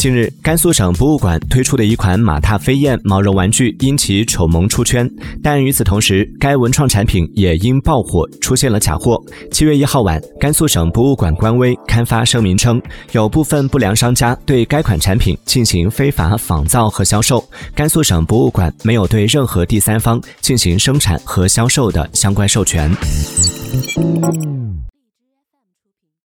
近日甘肃省博物馆推出的一款马踏飞燕毛绒玩具因其丑萌出圈但与此同时该文创产品也因爆火出现了假货。七月一号晚甘肃省博物馆官微刊发声明称有部分不良商家对该款产品进行非法仿造和销售甘肃省博物馆没有对任何第三方进行生产和销售的相关授权。